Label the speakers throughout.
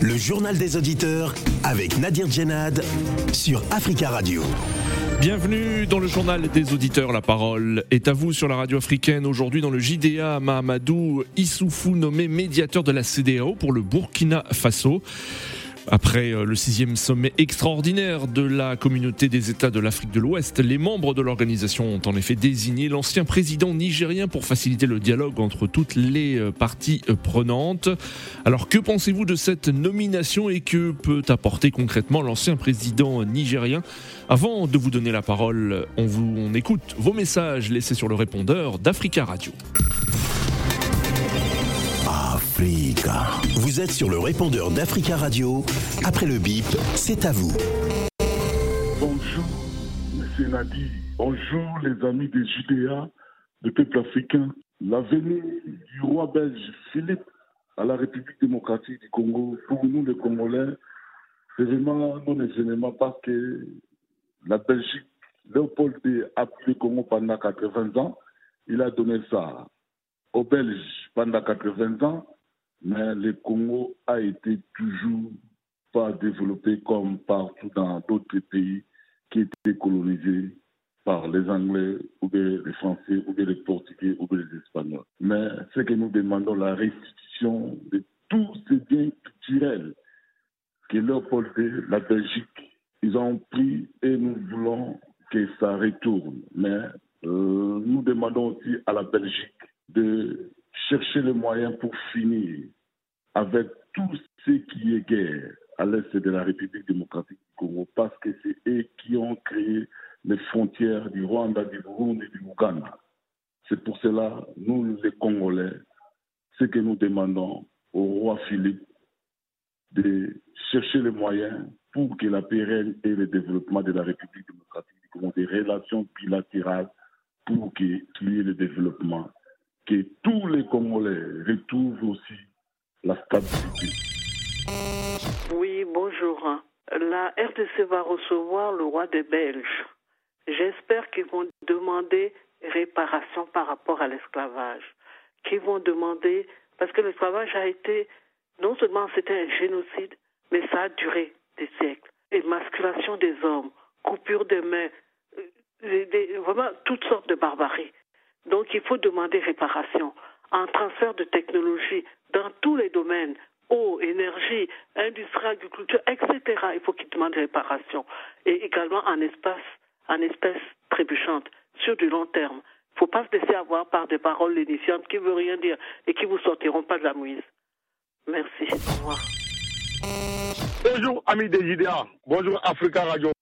Speaker 1: Le journal des auditeurs avec Nadir Djenad sur Africa Radio.
Speaker 2: Bienvenue dans le journal des auditeurs. La parole est à vous sur la radio africaine. Aujourd'hui, dans le JDA, Mahamadou Issoufou, nommé médiateur de la CDAO pour le Burkina Faso. Après euh, le sixième sommet extraordinaire de la communauté des États de l'Afrique de l'Ouest, les membres de l'organisation ont en effet désigné l'ancien président nigérien pour faciliter le dialogue entre toutes les euh, parties euh, prenantes. Alors que pensez-vous de cette nomination et que peut apporter concrètement l'ancien président nigérien? Avant de vous donner la parole, on, vous, on écoute vos messages laissés sur le répondeur d'Africa Radio.
Speaker 1: Africa. Vous êtes sur le répondeur d'Africa Radio. Après le bip, c'est à vous.
Speaker 3: Bonjour, Monsieur Nadi. Bonjour, les amis des Judéa, le peuple africain. La venue du roi belge Philippe à la République démocratique du Congo, pour nous les Congolais, c'est vraiment non événement parce que la Belgique, Léopold a pris le Congo pendant 80 ans. Il a donné ça aux Belges pendant 80 ans, mais le Congo a été toujours pas développé comme partout dans d'autres pays qui étaient colonisés par les Anglais ou bien les Français ou bien les Portugais ou bien les Espagnols. Mais ce que nous demandons, la restitution de tous ces biens culturels que Léopold la Belgique, ils ont pris et nous voulons que ça retourne. Mais euh, nous demandons aussi à la Belgique de chercher les moyens pour finir avec tout ce qui est guerre à l'est de la République démocratique du Congo, parce que c'est eux qui ont créé les frontières du Rwanda, du Burundi et du Ouganda. C'est pour cela, nous les Congolais, ce que nous demandons au roi Philippe, de chercher les moyens pour que la pérenne et le développement de la République démocratique du Congo, des relations bilatérales pour qu'il y ait le développement que tous les Congolais retrouvent aussi la stabilité.
Speaker 4: Oui, bonjour. La RDC va recevoir le roi des Belges. J'espère qu'ils vont demander réparation par rapport à l'esclavage. Qu'ils vont demander, parce que l'esclavage a été, non seulement c'était un génocide, mais ça a duré des siècles. Émasculation des hommes, coupure des mains, euh, vraiment toutes sortes de barbaries. Donc il faut demander réparation. Un transfert de technologie dans tous les domaines, eau, énergie, industrie, agriculture, etc. Il faut qu'ils demandent réparation. Et également en espace, en espèces trébuchantes, sur du long terme. Il ne faut pas se laisser avoir par des paroles lénifiantes qui ne veulent rien dire et qui ne vous sortiront pas de la mouise. Merci. Au revoir.
Speaker 5: Bonjour, amis des IDA. Bonjour, Africa Radio.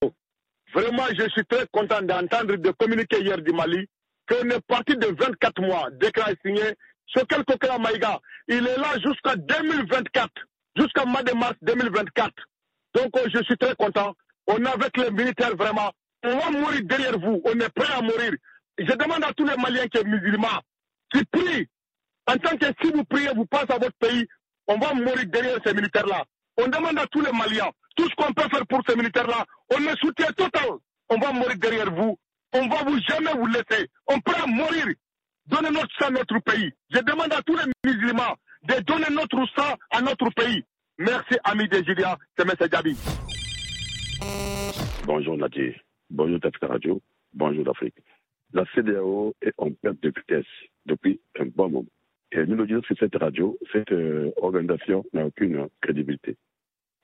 Speaker 5: Vraiment, je suis très content d'entendre de communiquer hier du Mali qu'on est parti de 24 mois a signé Sokel Kokela Maïga. Il est là jusqu'à 2024, jusqu'à mois de mars 2024. Donc oh, je suis très content. On est avec les militaires vraiment. On va mourir derrière vous. On est prêt à mourir. Je demande à tous les Maliens qui sont musulmans, qui prient. En tant que si vous priez, vous passez à votre pays, on va mourir derrière ces militaires-là. On demande à tous les Maliens, tout ce qu'on peut faire pour ces militaires-là, on est soutien total. On va mourir derrière vous on va vous jamais vous laisser. On peut mourir. Donnez notre sang à notre pays. Je demande à tous les musulmans de donner notre sang à notre pays. Merci, amis des Julia. C'est M. Djabi.
Speaker 6: Bonjour Nadir. Bonjour Tafka Radio. Bonjour l'Afrique. La CDAO est en perte de vitesse depuis un bon moment. Et nous nous disons que cette radio, cette euh, organisation n'a aucune crédibilité.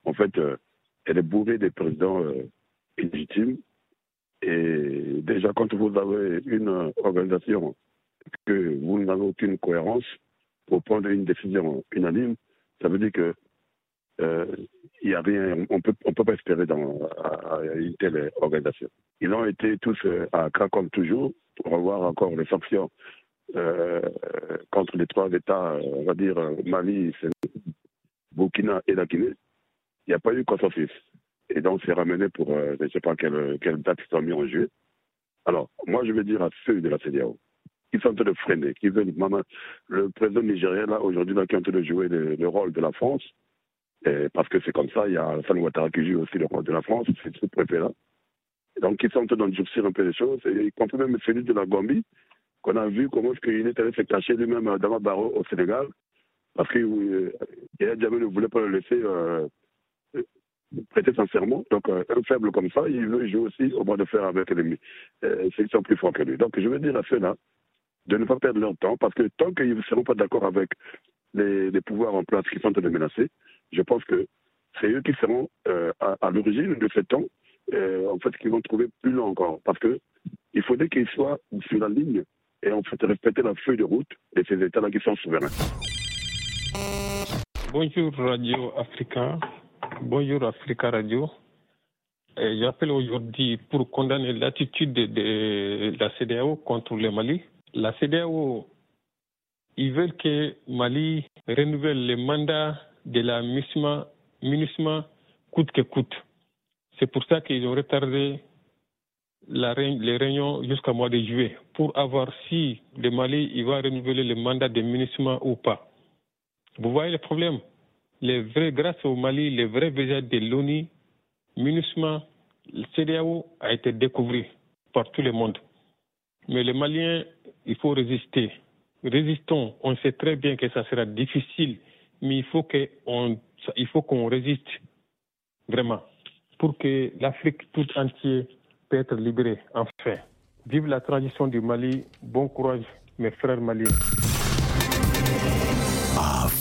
Speaker 6: En fait, euh, elle est bourrée des présidents euh, illégitimes et déjà, quand vous avez une organisation que vous n'avez aucune cohérence pour prendre une décision unanime, ça veut dire que euh, il a rien, on peut, on peut pas espérer dans à, une telle organisation. Ils ont été tous euh, à Accra comme toujours pour avoir encore les sanctions euh, contre les trois États, on va dire Mali, Burkina et la Guinée. Il n'y a pas eu consensus. Et donc, c'est ramené pour, euh, je ne sais pas quelle, quelle date ils sont mis en jeu. Alors, moi, je veux dire à ceux de la CDAO qui sont en train de freiner, qui veulent, maman, le président nigérien, là, aujourd'hui, qui est en train de jouer le, rôle de la France, parce que c'est comme ça, il y a Alassane Ouattara qui joue aussi le rôle de la France, c'est ce préfet-là. Donc, ils sont en train d'endurcir un peu les choses, y compris même celui de la Gambie, qu'on a vu comment est-ce qu'il est allé se cacher lui-même dans ma barreau au Sénégal, parce que euh, ne voulait pas le laisser prêter sincèrement. Donc, un faible comme ça, il veut jouer aussi au bras de fer avec l'ennemi. ceux qui sont plus forts que lui. Donc, je veux dire à ceux-là de ne pas perdre leur temps, parce que tant qu'ils ne seront pas d'accord avec les, pouvoirs en place qui sont en train de menacer, je pense que c'est eux qui seront à, l'origine de ce temps, en fait, qui vont trouver plus long encore. Parce que il faudrait qu'ils soient sur la ligne et en fait respecter la feuille de route de ces États-là qui sont souverains.
Speaker 7: Bonjour Radio Africa. Bonjour Africa Radio. J'appelle aujourd'hui pour condamner l'attitude de, la CDAO contre le Mali. La CDAO, ils veulent que Mali renouvelle le mandat de la MINUSMA coûte que coûte. C'est pour ça qu'ils ont retardé les réunions jusqu'au mois de juillet pour avoir si le Mali il va renouveler le mandat de MINUSMA ou pas. Vous voyez le problème? Les vrais, Grâce au Mali, les vrais visage de l'ONU, MINUSMA, le CDAO a été découvert par tout le monde. Mais les Maliens, il faut résister. Résistons. On sait très bien que ça sera difficile, mais il faut qu'on résiste vraiment pour que l'Afrique tout entière peut être libérée enfin. Vive la tradition du Mali. Bon courage, mes frères maliens.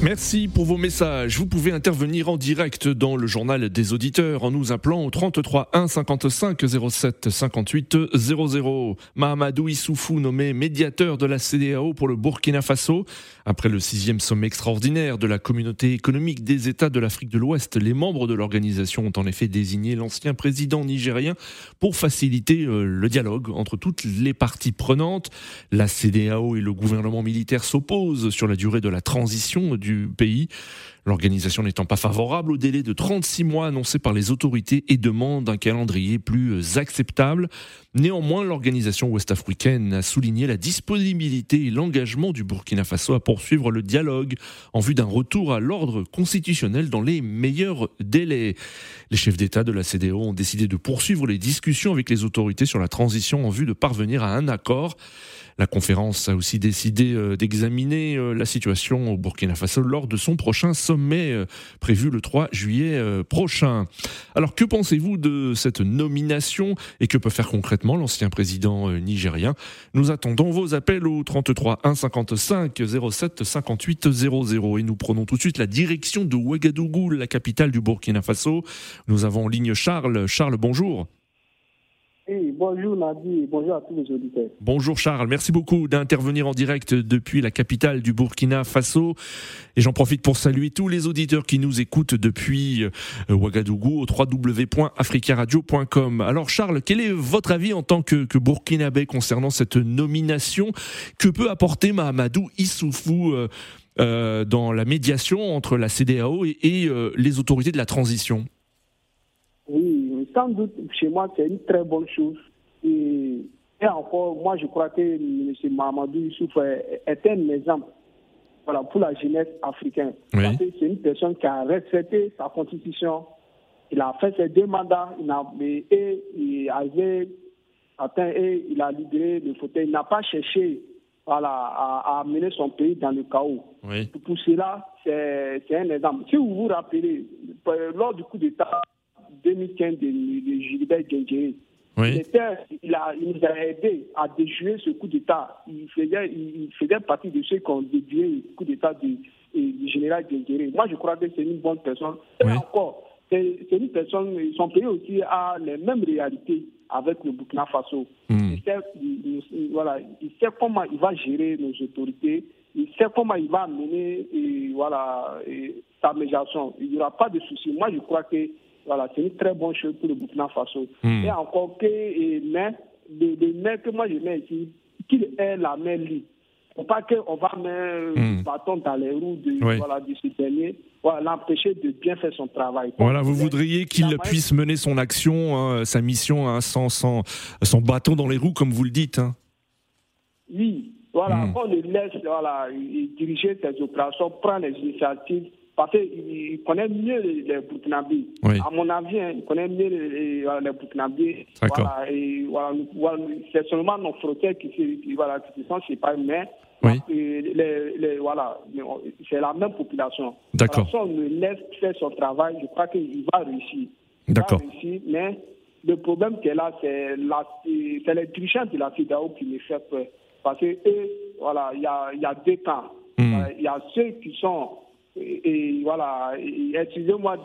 Speaker 2: Merci pour vos messages. Vous pouvez intervenir en direct dans le journal des auditeurs en nous appelant au 33 1 55 07 58 00. Mahamadou Issoufou nommé médiateur de la CDAO pour le Burkina Faso. Après le sixième sommet extraordinaire de la communauté économique des États de l'Afrique de l'Ouest, les membres de l'organisation ont en effet désigné l'ancien président nigérien pour faciliter euh, le dialogue entre toutes les parties prenantes. La CDAO et le gouvernement militaire s'opposent sur la durée de la transition du pays. L'organisation n'étant pas favorable au délai de 36 mois annoncé par les autorités et demande un calendrier plus acceptable. Néanmoins, l'organisation ouest-africaine a souligné la disponibilité et l'engagement du Burkina Faso à poursuivre le dialogue en vue d'un retour à l'ordre constitutionnel dans les meilleurs délais. Les chefs d'État de la CDO ont décidé de poursuivre les discussions avec les autorités sur la transition en vue de parvenir à un accord. La conférence a aussi décidé euh, d'examiner euh, la situation au Burkina Faso lors de son prochain sommet euh, prévu le 3 juillet prochain. Alors que pensez-vous de cette nomination et que peut faire concrètement l'ancien président nigérien? Nous attendons vos appels au 33 1 55 07 58 00 et nous prenons tout de suite la direction de Ouagadougou, la capitale du Burkina Faso. Nous avons en ligne Charles. Charles, bonjour
Speaker 8: bonjour Nadi, bonjour à tous les auditeurs.
Speaker 2: Bonjour Charles, merci beaucoup d'intervenir en direct depuis la capitale du Burkina Faso. Et j'en profite pour saluer tous les auditeurs qui nous écoutent depuis euh, Ouagadougou au www.africaradio.com. Alors Charles, quel est votre avis en tant que, que Burkinabé concernant cette nomination Que peut apporter Mahamadou Issoufou euh, euh, dans la médiation entre la CDAO et, les autorités de la transition?
Speaker 8: Sans doute, chez moi, c'est une très bonne chose. Et, encore, moi, je crois que M. Mamadou Youssouf est, un exemple voilà, pour la jeunesse africaine. C'est une personne qui a respecté sa constitution. Il a fait ses deux mandats il a, et il a atteint et il a libéré le fauteuil. Il n'a pas cherché voilà, à, amener son pays dans le chaos. Pour cela, c'est un exemple. Si vous vous rappelez, lors du coup d'État, 2015 de, Gilbert Gengé. Il, il, a, il nous a aidé à déjouer ce coup d'État. Il faisait, il faisait partie de ceux qui ont déjoué le coup d'État du, général Gengéré. Moi, je crois que c'est une bonne personne. Et encore, c'est une personne, son pays aussi a les mêmes réalités avec le Burkina Faso. Hmm. Il, sait, voilà, il sait comment il va gérer nos autorités, il sait comment il va mener et, voilà, sa médiation. Il n'y aura pas de souci. Moi, je crois que voilà, c'est une très bonne chose pour le Burkina Faso. Hmm. Et encore que, et, mais, le, que moi je mets ici, qu'il ait la main libre. Faut pas qu'on va mettre un hmm. bâton dans les roues de, voilà, de ce dernier, voilà, l'empêcher de bien faire son travail.
Speaker 2: Voilà, vous voudriez qu'il puisse mener son action, hein, sa mission, hein, sans, sans, son bâton dans les roues, comme vous le dites. Hein.
Speaker 8: Oui, voilà, hmm. on le laisse voilà, diriger ses opérations, prendre les initiatives parce qu'il connaît mieux les, Burkinabés. À mon avis, hein, il connaît mieux les, les, Burkinabés. Voilà, et voilà, c'est seulement nos frontières qui, qui, voilà, qui sont séparées, mais les, voilà, c'est la même population.
Speaker 2: D'accord.
Speaker 8: Si on le laisse faire son travail, je crois qu'il va réussir.
Speaker 2: D'accord.
Speaker 8: Mais le problème qui est là, c'est les dirigeants de la CIDAO qui me fait peur. Parce que voilà, il y a, y a deux camps. Hmm. Il y a ceux qui sont et, voilà, excusez-moi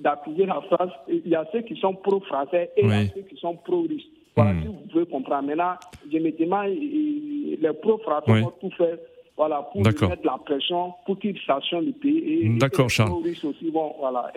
Speaker 8: d'appuyer la phrase, il y a ceux qui sont pro-français et il y a ceux qui sont pro-russes. Voilà, hmm. si vous pouvez comprendre. Maintenant, je me demande, les pro-français vont tout faire voilà, pour mettre la pression, pour qu'ils sachent le pays.
Speaker 2: D'accord, Charles.
Speaker 8: Voilà,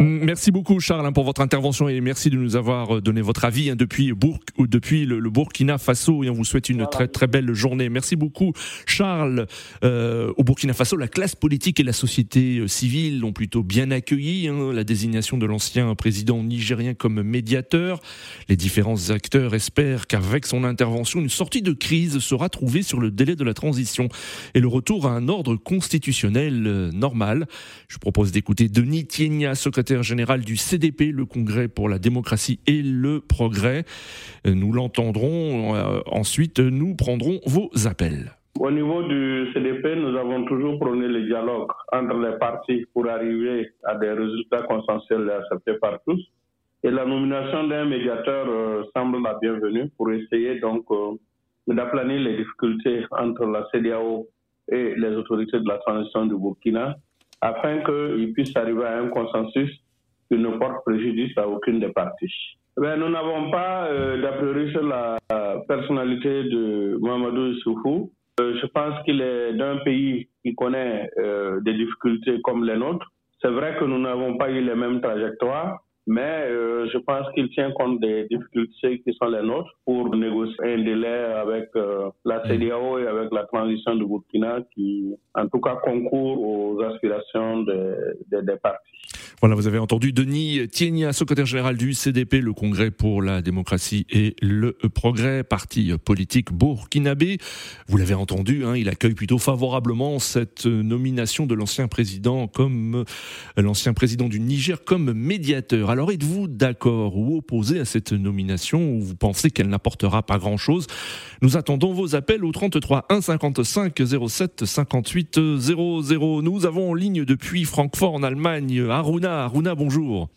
Speaker 2: merci beaucoup, Charles, hein, pour votre intervention et merci de nous avoir euh, donné votre avis hein, depuis, Bourg, ou depuis le, Burkina Faso et on vous souhaite une très très belle journée. Merci beaucoup, Charles. Euh, au Burkina Faso, la classe politique et la société euh, civile ont plutôt bien accueilli hein, la désignation de l'ancien président nigérien comme médiateur. Les différents acteurs espèrent qu'avec son intervention, une sortie de crise sera trouvée sur le délai de la transition et le retour à un ordre constitutionnel normal. Je propose d'écouter Denis Tiegna, secrétaire général du CDP, le Congrès pour la démocratie et le progrès. Euh, nous l'entendrons. Euh, ensuite, nous prendrons vos appels.
Speaker 9: Au niveau du CDP, nous avons toujours prôné le dialogue entre les partis pour arriver à des résultats consensuels et acceptés par tous. Et la nomination d'un médiateur semble la bienvenue pour essayer donc d'aplanir les difficultés entre la CDAO et les autorités de la transition du Burkina afin qu'ils puissent arriver à un consensus qui ne porte préjudice à aucune des parties. Eh nous n'avons pas euh, sur la personnalité de Mohamedou Issoufou. Euh, je pense qu'il est d'un pays qui connaît euh, des difficultés comme les nôtres. C'est vrai que nous n'avons pas eu les mêmes trajectoires, mais euh, je pense qu'il tient compte des difficultés qui sont les nôtres pour négocier un délai avec euh, la CDAO et avec la transition du Burkina qui, en tout cas, concourt aux aspirations des, des partis.
Speaker 2: Voilà, vous avez entendu Denis Tienia, secrétaire général du CDP, le Congrès pour la démocratie et le progrès, parti politique burkinabé. Vous l'avez entendu, hein, il accueille plutôt favorablement cette nomination de l'ancien président comme l'ancien président du Niger comme médiateur. Alors êtes-vous d'accord ou opposé à cette nomination ou vous pensez qu'elle n'apportera pas grand-chose? Nous attendons vos appels au 33 1 55 07 58 00. Nous avons en ligne depuis Francfort en Allemagne Aruna Aruna. bonjour.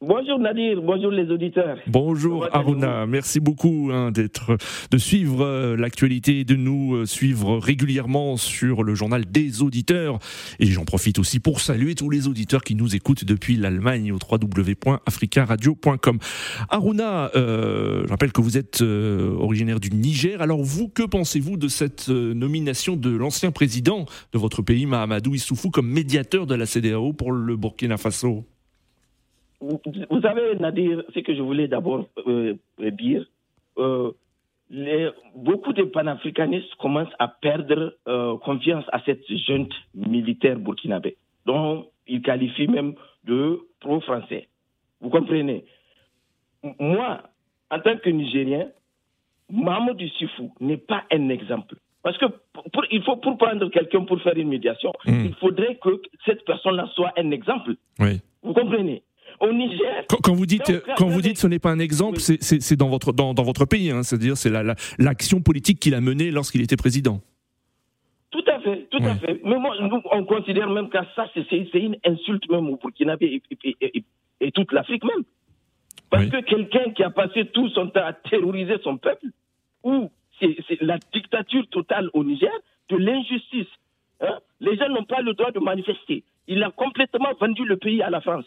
Speaker 10: Bonjour Nadir, bonjour les auditeurs.
Speaker 2: Bonjour Aruna, merci beaucoup hein, d'être, de suivre euh, l'actualité, de nous euh, suivre régulièrement sur le journal des auditeurs. Et j'en profite aussi pour saluer tous les auditeurs qui nous écoutent depuis l'Allemagne au www.africaradio.com. Aruna, euh, je rappelle que vous êtes originaire du Niger. Alors vous, que pensez-vous de cette nomination de l'ancien président de votre pays, Mahamadou Issoufou, comme médiateur de la CDAO pour le Burkina Faso?
Speaker 10: Vous savez, Nadir, ce que je voulais d'abord euh, dire, euh, les, beaucoup de panafricanistes commencent à perdre euh, confiance à cette junte militaire burkinabé, dont ils qualifient même de pro-français. Vous comprenez? Moi, en tant que Nigérien, Mahmoud Sifou n'est pas un exemple. Parce que pour, il faut pour prendre quelqu'un pour faire une médiation, hmm. il faudrait que cette personne-là soit un exemple.
Speaker 2: Oui.
Speaker 10: Vous comprenez? Au Niger.
Speaker 2: Quand, vous dites, quand vous dites, ce n'est pas un exemple, c'est dans votre dans, dans, votre pays, hein, c'est-à-dire c'est l'action politique qu'il a menée lorsqu'il était président.
Speaker 10: Tout à fait, tout à fait. Mais moi, nous, on considère même que ça, c'est une insulte même au Burkinabé et, et, et, toute l'Afrique même. Parce que quelqu'un qui a passé tout son temps à terroriser son peuple, ou c'est la dictature totale au Niger, de l'injustice. Hein, les gens n'ont pas le droit de manifester. Il a complètement vendu le pays à la France.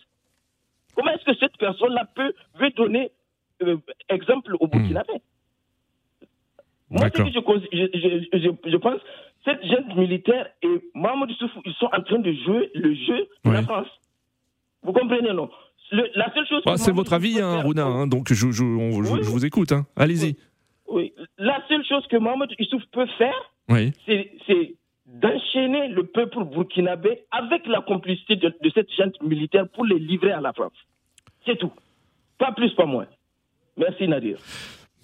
Speaker 10: Comment est-ce que cette personne-là peut veut donner euh, exemple au Burkina Faso Moi, ce que je, je, pense, cette jeune militaire et Mahmoud Soufou, ils sont en train de jouer le jeu de la France. Vous comprenez, non? La seule chose.
Speaker 2: Ah, c'est votre avis, hein, Rouna, hein, donc je, je, vous écoute. Hein. Allez-y.
Speaker 10: Oui. La seule chose que Mohamed Issouf peut faire, c'est d'enchaîner le peuple burkinabé avec la complicité de, cette gente militaire pour les livrer à la France. C'est tout. Pas plus, pas moins. Merci Nadir.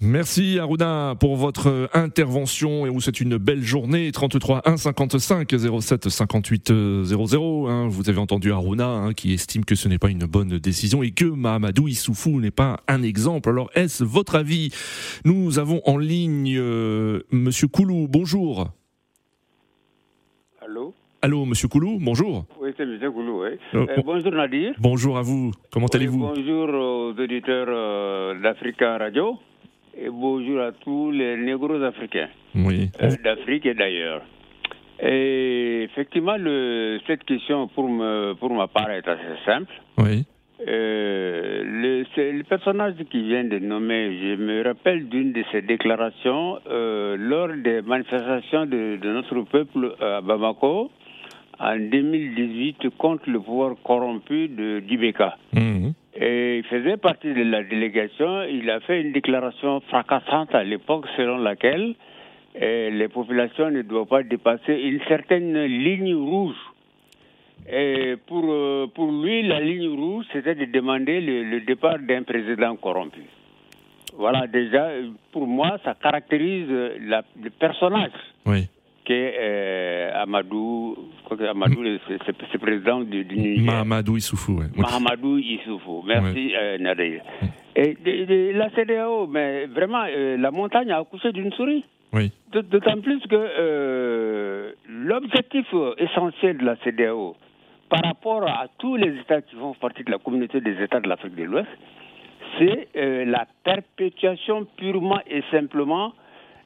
Speaker 2: Merci Aruna pour votre intervention et vous souhaite une belle journée. 33 1 55 07 58 00. vous avez entendu Aruna hein, qui estime que ce n'est pas une bonne décision et que Mahamadou Issoufou n'est pas un exemple. Alors est-ce votre avis? Nous avons en ligne euh, Monsieur Koulou. Bonjour.
Speaker 11: Allô?
Speaker 2: Allô, Monsieur Koulou, bonjour.
Speaker 11: Oui, c'est Monsieur Koulou, oui. Euh, euh, bonjour Nadir.
Speaker 2: Bonjour à vous, comment allez-vous?
Speaker 11: Bonjour aux auditeurs d'Africa Radio et bonjour à tous les négros africains
Speaker 2: oui.
Speaker 11: Euh, d'Afrique et d'ailleurs. Et effectivement, le, cette question pour, me, pour ma part est assez simple.
Speaker 2: Oui.
Speaker 11: Euh, le, le, personnage qui vient de nommer, je me rappelle d'une de ses déclarations euh, lors des manifestations de, de, notre peuple à Bamako en 2018 contre le pouvoir corrompu de d'Ibeka.
Speaker 2: Mmh.
Speaker 11: Et il faisait partie de la délégation. Il a fait une déclaration fracassante à l'époque selon laquelle eh, les populations ne doivent pas dépasser une certaine ligne rouge. Et pour, euh, pour lui, la ligne rouge, c'était de demander le, le départ d'un président corrompu. Voilà, déjà, pour moi, ça caractérise la, le personnage.
Speaker 2: Oui
Speaker 11: que euh, Amadou, Amadou c'est président du, du Niger.
Speaker 2: Mahamadou Issoufou, oui.
Speaker 11: Mahamadou Issoufou, merci euh, Nadir. Et de, de, la CDAO, mais vraiment, euh, la montagne a accouché d'une souris.
Speaker 2: Oui.
Speaker 11: D'autant plus que euh, l'objectif essentiel de la CDAO, par rapport à tous les États qui font partie de la communauté des États de l'Afrique de l'Ouest, c'est euh, la perpétuation purement et simplement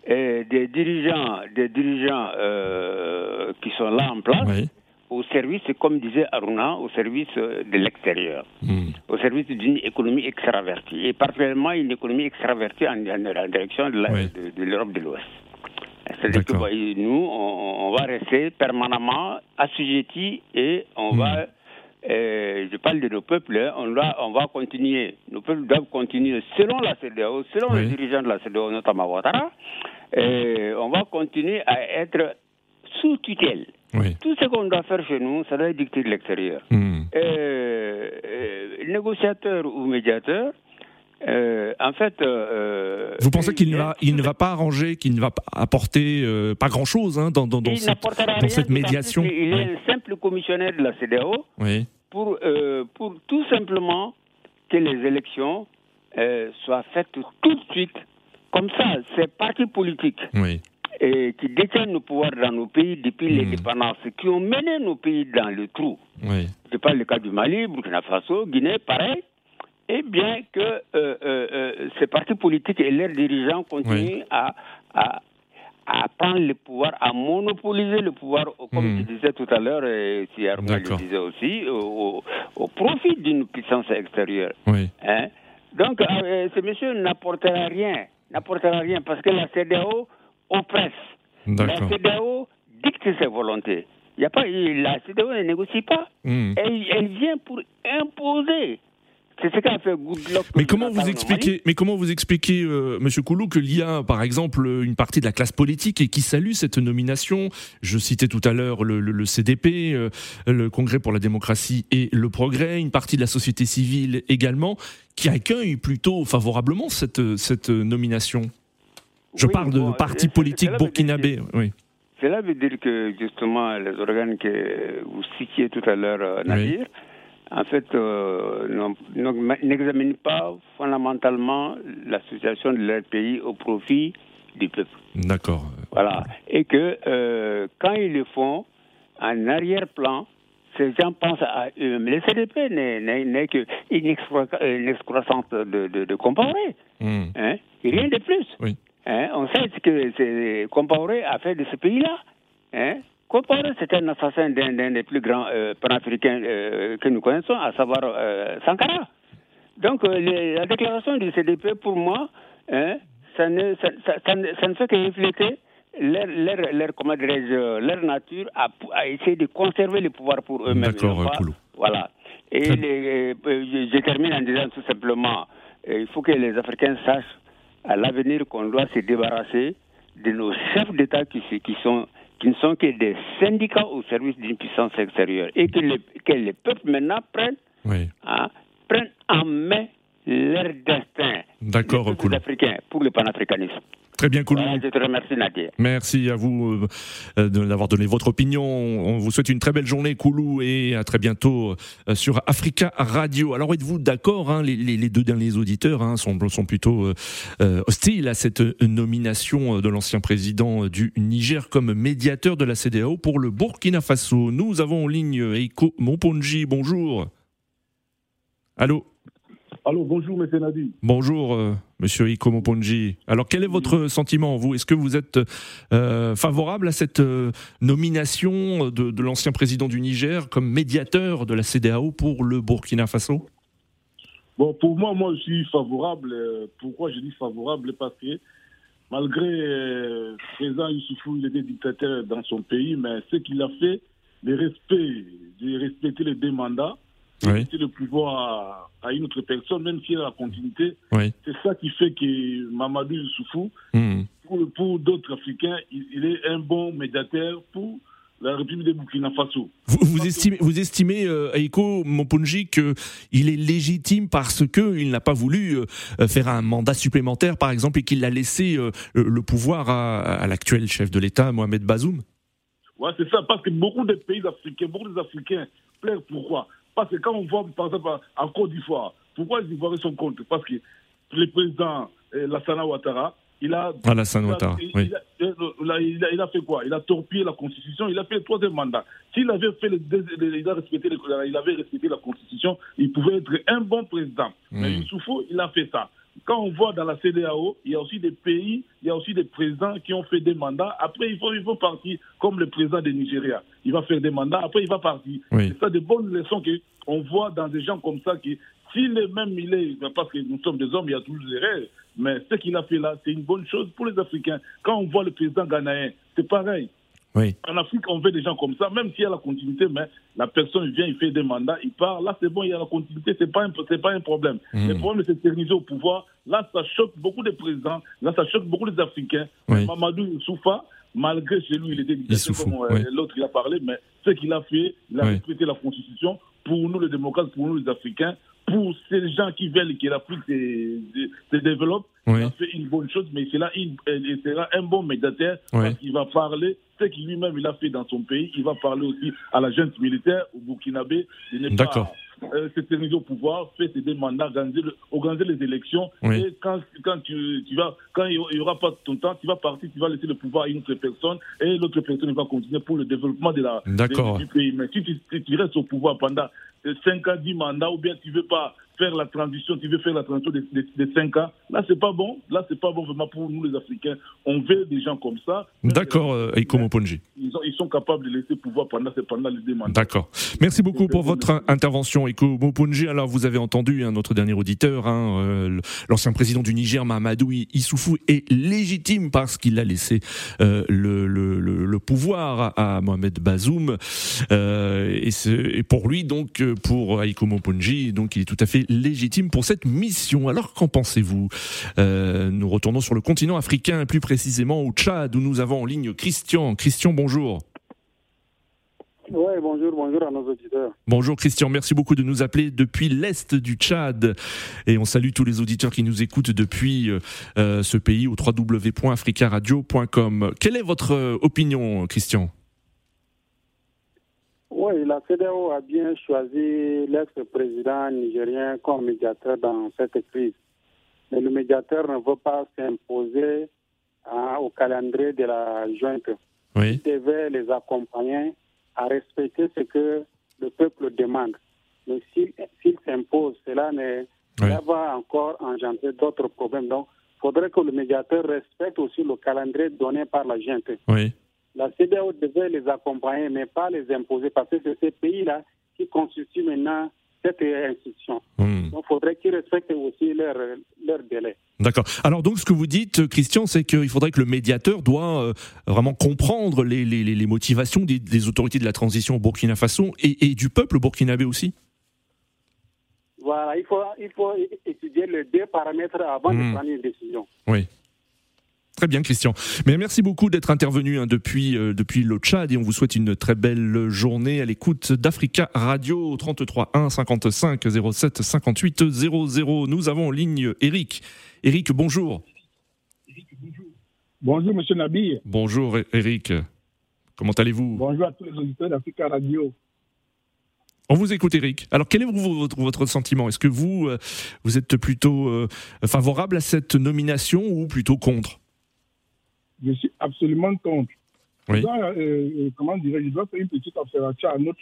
Speaker 11: et des dirigeants, des dirigeants euh, qui sont là en place
Speaker 2: oui.
Speaker 11: au service, comme disait Aruna, au service de l'extérieur,
Speaker 2: mmh.
Speaker 11: au service d'une économie extravertie, et particulièrement une économie extravertie en, en direction de, l'Europe de l'Ouest. C'est-à-dire que bah, nous, on, on, va rester permanemment assujettis et on mmh. va euh, je parle de nos peuples, hein, on, doit, on va continuer, nos peuples doivent continuer selon la CDAO, selon
Speaker 2: oui.
Speaker 11: les dirigeants de la CDAO, notamment Ouattara, et on va continuer à être sous tutelle.
Speaker 2: Oui.
Speaker 11: Tout ce qu'on doit faire chez nous, ça doit être dicté de l'extérieur.
Speaker 2: Mmh.
Speaker 11: Euh, négociateur ou médiateur, euh, en fait, euh,
Speaker 2: vous pensez qu'il ne va, il ne va pas arranger, qu'il ne va pas apporter euh, pas grand chose hein, dans, dans, dans, cette, dans cette médiation.
Speaker 11: Il est un simple commissionnaire de la CDAO
Speaker 2: oui.
Speaker 11: pour, euh, pour tout simplement que les élections euh, soient faites tout de suite. Comme ça, ces partis politiques
Speaker 2: oui.
Speaker 11: et qui détiennent le pouvoir dans nos pays depuis mmh. l'indépendance, qui ont mené nos pays dans le trou.
Speaker 2: Oui.
Speaker 11: Je parle le cas du Mali, Burkina Faso, Guinée, pareil et bien que euh, euh, ces partis politiques et leurs dirigeants continuent
Speaker 2: oui.
Speaker 11: à, à, à, prendre le pouvoir, à monopoliser le pouvoir, comme
Speaker 2: mmh.
Speaker 11: je disais tout à l'heure, et si Armand le disait aussi, au, au profit d'une puissance extérieure.
Speaker 2: Oui.
Speaker 11: Hein? Donc, euh, ce monsieur n'apportera rien, n'apportera rien, parce que la CDAO oppresse. La CDAO dicte ses volontés. Y a pas, la CDAO ne négocie pas.
Speaker 2: Mmh.
Speaker 11: Elle, elle vient pour imposer c'est ce qu'a fait Goodluck.
Speaker 2: Mais comment vous expliquez, mais comment vous expliquez, euh, Monsieur Koulou, qu'il y a, par exemple, une partie de la classe politique et qui salue cette nomination? Je citais tout à l'heure le, le, le, CDP, euh, le Congrès pour la démocratie et le progrès, une partie de la société civile également, qui accueille plutôt favorablement cette, cette nomination. Je
Speaker 11: oui,
Speaker 2: parle de
Speaker 11: bon,
Speaker 2: partis politiques burkinabés. Oui.
Speaker 11: Cela veut dire que justement les organes que vous citiez tout à l'heure, euh, Nadir. Oui en fait, euh, n'examinent pas fondamentalement la situation de leur pays au profit du peuple.
Speaker 2: D'accord.
Speaker 11: Voilà. Et que euh, quand ils le font, en arrière-plan, ces gens pensent à eux-mêmes. Le CDP n'est qu'une excroissance de, de, de Compaoré.
Speaker 2: Mmh.
Speaker 11: Hein? Rien de plus.
Speaker 2: Oui.
Speaker 11: Hein? On sait ce que Compaoré a fait de ce pays-là. Hein? Compaoré, c'était un assassin d'un des plus grands euh, panafricains euh, que nous connaissons, à savoir euh, Sankara. Donc, les, la déclaration du CDP, pour moi, hein, ça, ne, ça, ça, ça, ne, ça, ne, fait que refléter leur, leur, leur, comment leur nature à, à, essayer de conserver le pouvoir pour eux-mêmes.
Speaker 2: D'accord,
Speaker 11: Voilà. Et les, je, je, termine en disant tout simplement, il faut que les Africains sachent à l'avenir qu'on doit se débarrasser de nos chefs d'État qui, qui sont qui ne sont que des syndicats au service d'une puissance extérieure et que, les, que les peuples maintenant prennent,
Speaker 2: oui.
Speaker 11: hein, prennent en main leur destin.
Speaker 2: D'accord,
Speaker 11: cool. Africains pour le panafricanisme.
Speaker 2: Très bien, Koulou.
Speaker 11: je te remercie, Nadia.
Speaker 2: Merci à vous euh, d'avoir donné votre opinion. On vous souhaite une très belle journée, Koulou, et à très bientôt euh, sur Africa Radio. Alors, êtes-vous d'accord hein, les, deux derniers auditeurs hein, sont, sont, plutôt euh, hostiles à cette nomination de l'ancien président du Niger comme médiateur de la CDAO pour le Burkina Faso. Nous avons en ligne Eiko Monponji. Bonjour. Allô?
Speaker 12: Allô, bonjour, M. Nadi.
Speaker 2: Bonjour. Monsieur Ikomo Ponji. Alors, quel est votre sentiment, vous? Est-ce que vous êtes euh, favorable à cette euh, nomination de, l'ancien président du Niger comme médiateur de la CDAO pour le Burkina Faso?
Speaker 12: Bon, pour moi, moi, je suis favorable. Euh, pourquoi je dis favorable? Parce que malgré le président Youssoufou, il était dictateur dans son pays, mais ce qu'il a fait, le respect, de respecter les deux mandats, oui. le pouvoir à, une autre personne, même s'il y a la continuité. C'est ça qui fait que Mamadou Youssoufou, hmm. pour, d'autres Africains, il, est un bon médiateur pour la République de Burkina Faso.
Speaker 2: Vous, estimez, vous estimez euh, Aiko Moponji, qu'il est légitime parce qu'il n'a pas voulu euh, faire un mandat supplémentaire, par exemple, et qu'il a laissé euh, le pouvoir à, à l'actuel chef de l'État, Mohamed Bazoum?
Speaker 12: Ouais, c'est ça, parce que beaucoup de pays africains, beaucoup d'Africains plairent pourquoi parce que quand on voit, par exemple, en Côte d'Ivoire, pourquoi les Ivoiriens sont contre? Parce que le président euh, Lassana Ouattara, il a,
Speaker 2: ah, Ouattara,
Speaker 12: il, oui. il, a, il, a, fait quoi? Il a torpillé la Constitution, il a fait le troisième mandat. S'il avait fait le, il, a respecté il avait respecté la Constitution, il pouvait être un bon président. Mais Mais Youssoufou, il a fait ça quand on voit dans la CDAO, il y a aussi des pays, il y a aussi des présidents qui ont fait des mandats. Après, il faut, il faut partir comme le président de Nigeria. Il va faire des mandats, après il va partir. C'est ça des bonnes leçons qu'on voit dans des gens comme ça qui, s'il est même, il est, parce que nous sommes des hommes, il y a toujours des rêves, mais ce qu'il a fait là, c'est une bonne chose pour les Africains. Quand on voit le président ghanéen, c'est pareil. En Afrique, on veut des gens comme ça, même s'il y a la continuité, mais la personne vient, il fait des mandats, il part. Là, c'est bon, il y a la continuité, c'est pas pas un problème. Hmm. Le problème, c'est s'éterniser au pouvoir. Là, ça choque beaucoup de présidents. Là, ça choque beaucoup des Africains. Mamadou Soufa, malgré chez lui, il était dictateur comme euh, l'autre il a parlé, mais ce qu'il a fait, il a respecté la Constitution. Pour nous, les démocrates, pour nous, les Africains, pour ces gens qui veulent que l'Afrique se, développe, il a fait une bonne chose, mais c'est là, il, sera un bon médiateur parce qu'il va parler ce qu'il lui-même il a fait dans son pays. Il va parler aussi à la jeune militaire au Burkinabé.
Speaker 2: D'accord
Speaker 12: euh, s'éterniser au pouvoir, faire ses deux mandats, organiser, les élections. Et quand, quand, tu, tu vas, quand il n'y aura pas ton temps, tu vas partir, tu vas laisser le pouvoir à une autre personne et l'autre personne va continuer pour le développement de la, du pays. Mais si tu, tu restes au pouvoir pendant 5 ans, 10 mandats, ou bien tu ne veux pas faire la transition, tu veux faire la transition de, 5 ans, là, c'est pas bon. Là, c'est pas bon vraiment pour nous, les Africains. On veut des gens comme ça.
Speaker 2: D'accord, euh, Eiko Moponji.
Speaker 12: Ils, ils, sont capables de laisser pouvoir pendant, pendant les demandes.
Speaker 2: D'accord. Merci beaucoup pour votre intervention, Eiko Moponji. Alors, vous avez entendu hein, notre dernier auditeur, hein, euh, l'ancien président du Niger, Mahamadou Issoufou, est légitime parce qu'il a laissé euh, le, le, le, pouvoir à, Mohamed Bazoum. et, et, pour lui, donc, pour Eiko Moponji, donc, il est tout à fait légitime pour cette mission. Alors qu'en pensez-vous? Euh, Nous retournons sur le continent africain, plus précisément au Tchad, où nous avons en ligne Christian. Christian, bonjour.
Speaker 13: Oui, bonjour, bonjour à nos auditeurs.
Speaker 2: Bonjour Christian, merci beaucoup de nous appeler depuis l'Est du Tchad. Et on salue tous les auditeurs qui nous écoutent depuis euh, ce pays au www.africaradio.com. Quelle est votre opinion, Christian?
Speaker 13: Oui, la CDAO a bien choisi l'ex-président nigérien comme médiateur dans cette crise. Mais le médiateur ne veut pas s'imposer hein, au calendrier de la junte.
Speaker 2: Oui.
Speaker 13: Il devait les accompagner à respecter ce que le peuple demande. Mais s'il s'impose, cela va encore engendrer d'autres problèmes. Donc, il faudrait que le médiateur respecte aussi le calendrier donné par la junte.
Speaker 2: Oui
Speaker 13: la CDAO devait les accompagner, mais pas les imposer, parce que c'est ces pays-là qui constituent maintenant cette institution. Hmm. Donc, il faudrait qu'ils respectent aussi leur, leur délai.
Speaker 2: D'accord. Alors donc ce que vous dites, Christian, c'est qu'il faudrait que le médiateur doit euh, vraiment comprendre les, les, les motivations des, autorités de la transition au Burkina Faso et, et du peuple burkinabé aussi.
Speaker 13: Voilà, il faut, il faut étudier les deux paramètres avant de hmm. prendre une décision.
Speaker 2: Oui. Très bien, Christian. Mais merci beaucoup d'être intervenu hein, depuis, euh, depuis le Tchad et on vous souhaite une très belle journée à l'écoute d'Africa Radio 33 1 55 07 58 00. Nous avons en ligne Eric. Eric, bonjour.
Speaker 14: Bonjour, monsieur Nabi.
Speaker 2: Bonjour, Eric. Comment allez-vous?
Speaker 14: Bonjour à tous les auditeurs d'Africa Radio.
Speaker 2: On vous écoute, Eric. Alors, quel est votre, votre sentiment? Est-ce que vous, euh, vous êtes plutôt euh, favorable à cette nomination ou plutôt contre?
Speaker 14: Je suis absolument contre. Oui. Je dois, euh, comment dirais je dois faire une petite observation à notre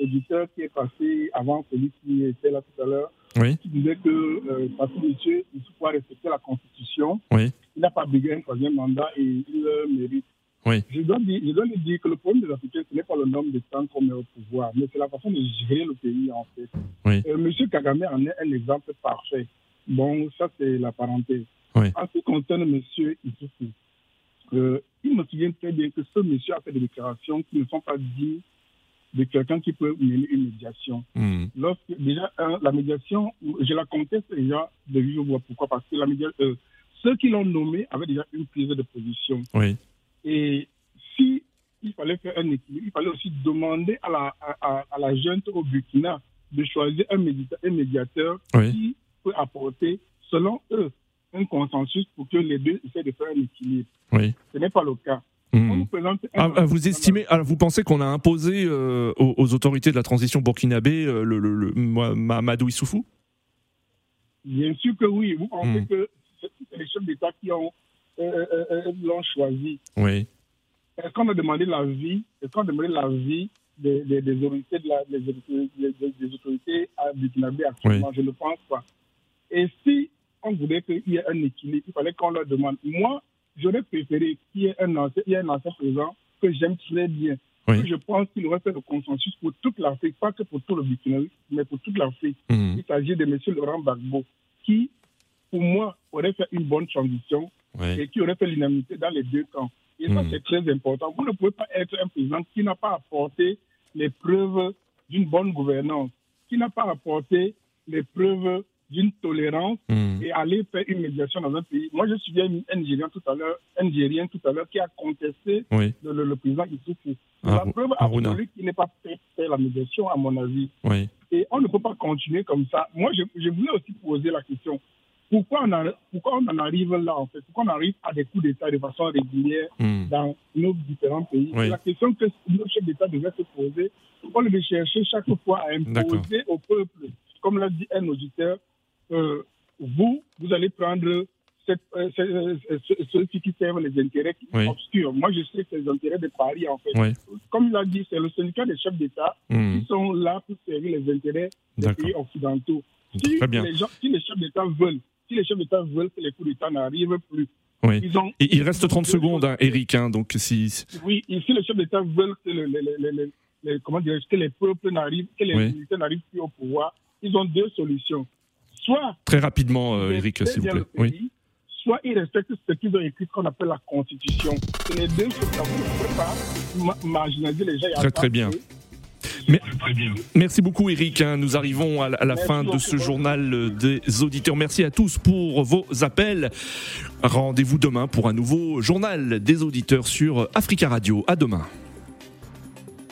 Speaker 14: auditeur qui est passé avant celui qui était là tout à l'heure,
Speaker 2: oui.
Speaker 14: qui disait que parce que monsieur, il faut respecter la Constitution,
Speaker 2: oui.
Speaker 14: il n'a pas besoin un troisième mandat et il le mérite.
Speaker 2: Oui.
Speaker 14: Je, dois dire, je dois lui dire que le problème des Africains, ce n'est pas le nombre de temps qu'on met au pouvoir, mais c'est la façon de gérer le pays, en fait.
Speaker 2: Oui.
Speaker 14: Euh, Monsieur Kagame en est un exemple parfait. Bon, ça, c'est la parenthèse.
Speaker 2: Oui.
Speaker 14: En ce qui concerne Monsieur Issoufou, euh, il me souvient très bien que ce monsieur a fait des déclarations qui ne sont pas dignes de quelqu'un qui peut mener une médiation.
Speaker 2: Mmh.
Speaker 14: Lorsque, déjà, la médiation, je la conteste déjà de vive voix. Pourquoi? Parce que la médiation, euh, ceux qui l'ont nommé avaient déjà une prise de position.
Speaker 2: Oui.
Speaker 14: Et si il fallait faire un équilibre, il fallait aussi demander à la, à, à la junte au Burkina de choisir un médiateur, un médiateur
Speaker 2: oui.
Speaker 14: qui peut apporter, selon eux, un consensus pour que les deux essaient de faire un équilibre.
Speaker 2: Oui.
Speaker 14: Ce n'est pas le cas.
Speaker 2: Mmh. Ah, vous estimez, alors vous pensez qu'on a imposé euh, aux, aux, autorités de la transition burkinabé euh, le, le, le, Mamadou Issoufou?
Speaker 14: Bien sûr que oui. Vous pensez mmh. que c'est les chefs d'État qui ont euh, l'ont choisi.
Speaker 2: Oui.
Speaker 14: Est-ce qu'on a demandé l'avis Est-ce qu'on a demandé l'avis des, des, des, autorités de la, des, des, des autorités à Burkinabé actuellement?
Speaker 2: Oui.
Speaker 14: Je ne pense pas. Et si on voulait qu'il y ait un équilibre, il fallait qu'on leur demande. Moi, j'aurais préféré qu'il y ait un ancien, il y ait un ancien président que j'aime très bien.
Speaker 2: Oui.
Speaker 14: Je pense qu'il aurait fait le consensus pour toute l'Afrique, pas que pour tout le Burkina, mais pour toute l'Afrique.
Speaker 2: Mmh.
Speaker 14: Il s'agit de M. Laurent Gbagbo, qui, pour moi, aurait fait une bonne transition
Speaker 2: oui.
Speaker 14: et qui aurait fait l'unanimité dans les deux camps. Et ça,
Speaker 2: Mmh.
Speaker 14: c'est très important. Vous ne pouvez pas être un président qui n'a pas apporté les preuves d'une bonne gouvernance, qui n'a pas apporté les preuves d'une tolérance
Speaker 2: mmh.
Speaker 14: et aller faire une médiation dans un pays. Moi, je suis un Nigérien tout à l'heure, un Nigérien tout à l'heure qui a contesté
Speaker 2: oui.
Speaker 14: le, le, le, président Issoufou.
Speaker 2: Ah,
Speaker 14: la preuve absolue qu'il n'est pas fait la médiation, à mon avis.
Speaker 2: Oui.
Speaker 14: Et on ne peut pas continuer comme ça. Moi, je, je voulais aussi poser la question. Pourquoi on, a, pourquoi on en arrive là, en fait? Pourquoi on arrive à des coups d'État de façon régulière
Speaker 2: mmh.
Speaker 14: dans nos différents pays?
Speaker 2: Oui.
Speaker 14: La question que nos chefs d'État devaient se poser, on devait chercher chaque fois à imposer au peuple, comme l'a dit un auditeur, euh, vous, vous allez prendre cette, euh, ceux qui servent les intérêts
Speaker 2: oui.
Speaker 14: obscurs. Moi, je sais que les intérêts de Paris, en fait.
Speaker 2: Oui.
Speaker 14: Comme il a dit, c'est le syndicat des chefs d'État
Speaker 2: mmh.
Speaker 14: qui sont là pour servir les intérêts des pays occidentaux. Si
Speaker 2: bien.
Speaker 14: les, gens, si les chefs d'État veulent, si les chefs d'État veulent que les coups d'État n'arrivent plus,
Speaker 2: oui.
Speaker 14: Ils ont,
Speaker 2: Et il reste 30 secondes, hein, Eric. Hein, donc si...
Speaker 14: Oui, et si les chefs d'État veulent que, le, le, le, le comment dire, que les peuples n'arrivent, que les
Speaker 2: oui.
Speaker 14: militaires n'arrivent plus au pouvoir, ils ont deux solutions. Soit.
Speaker 2: Très rapidement, euh, Eric, s'il vous plaît.
Speaker 14: Pays,
Speaker 2: oui.
Speaker 14: Soit ils respectent ce qu'ils ont écrit, qu'on appelle la Constitution. Et les deux choses, ça ne pouvez pas marginaliser les gens.
Speaker 2: Très, très bien. Mais, merci beaucoup Eric. Nous arrivons à la, à la fin de ce journal des auditeurs. Merci à tous pour vos appels. Rendez-vous demain pour un nouveau journal des auditeurs sur Africa Radio. À demain.